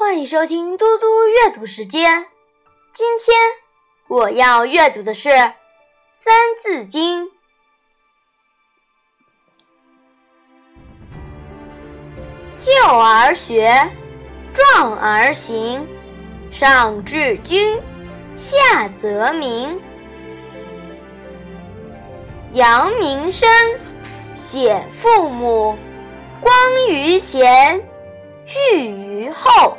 欢迎收听嘟嘟阅读时间。今天我要阅读的是《三字经》。幼儿学，壮而行，上致君，下则民。扬名声，显父母，光于前，裕于后。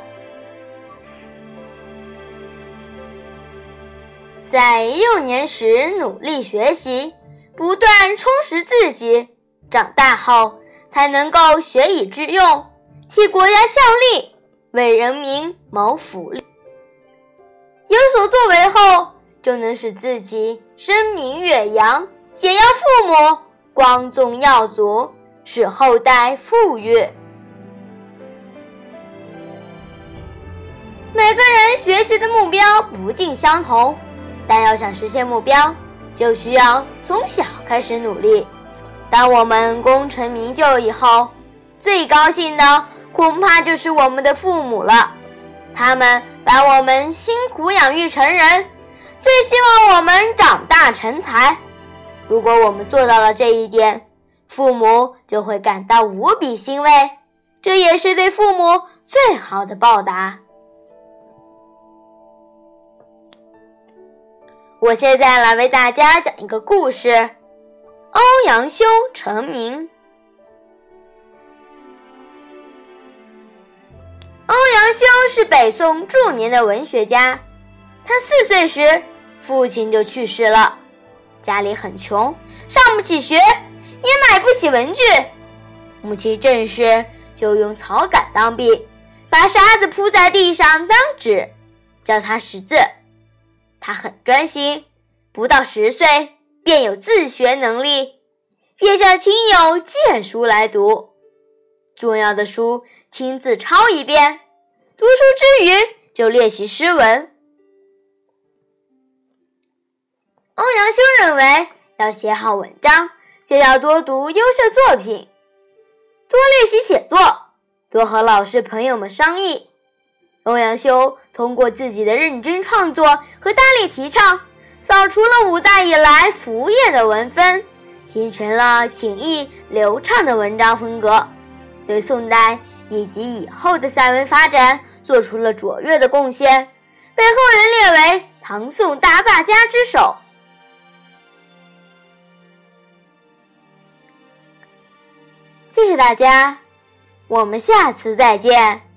在幼年时努力学习，不断充实自己，长大后才能够学以致用，替国家效力，为人民谋福利。有所作为后，就能使自己声名远扬，显耀父母，光宗耀祖，使后代富裕。每个人学习的目标不尽相同。但要想实现目标，就需要从小开始努力。当我们功成名就以后，最高兴的恐怕就是我们的父母了。他们把我们辛苦养育成人，最希望我们长大成才。如果我们做到了这一点，父母就会感到无比欣慰，这也是对父母最好的报答。我现在来为大家讲一个故事：欧阳修成名。欧阳修是北宋著名的文学家，他四岁时父亲就去世了，家里很穷，上不起学，也买不起文具。母亲正是就用草杆当笔，把沙子铺在地上当纸，教他识字。他很专心，不到十岁便有自学能力，便向亲友借书来读，重要的书亲自抄一遍。读书之余就练习诗文。欧阳修认为，要写好文章，就要多读优秀作品，多练习写作，多和老师朋友们商议。欧阳修通过自己的认真创作和大力提倡，扫除了五代以来浮艳的文风，形成了平易流畅的文章风格，对宋代以及以后的散文发展做出了卓越的贡献，被后人列为唐宋大画家之首。谢谢大家，我们下次再见。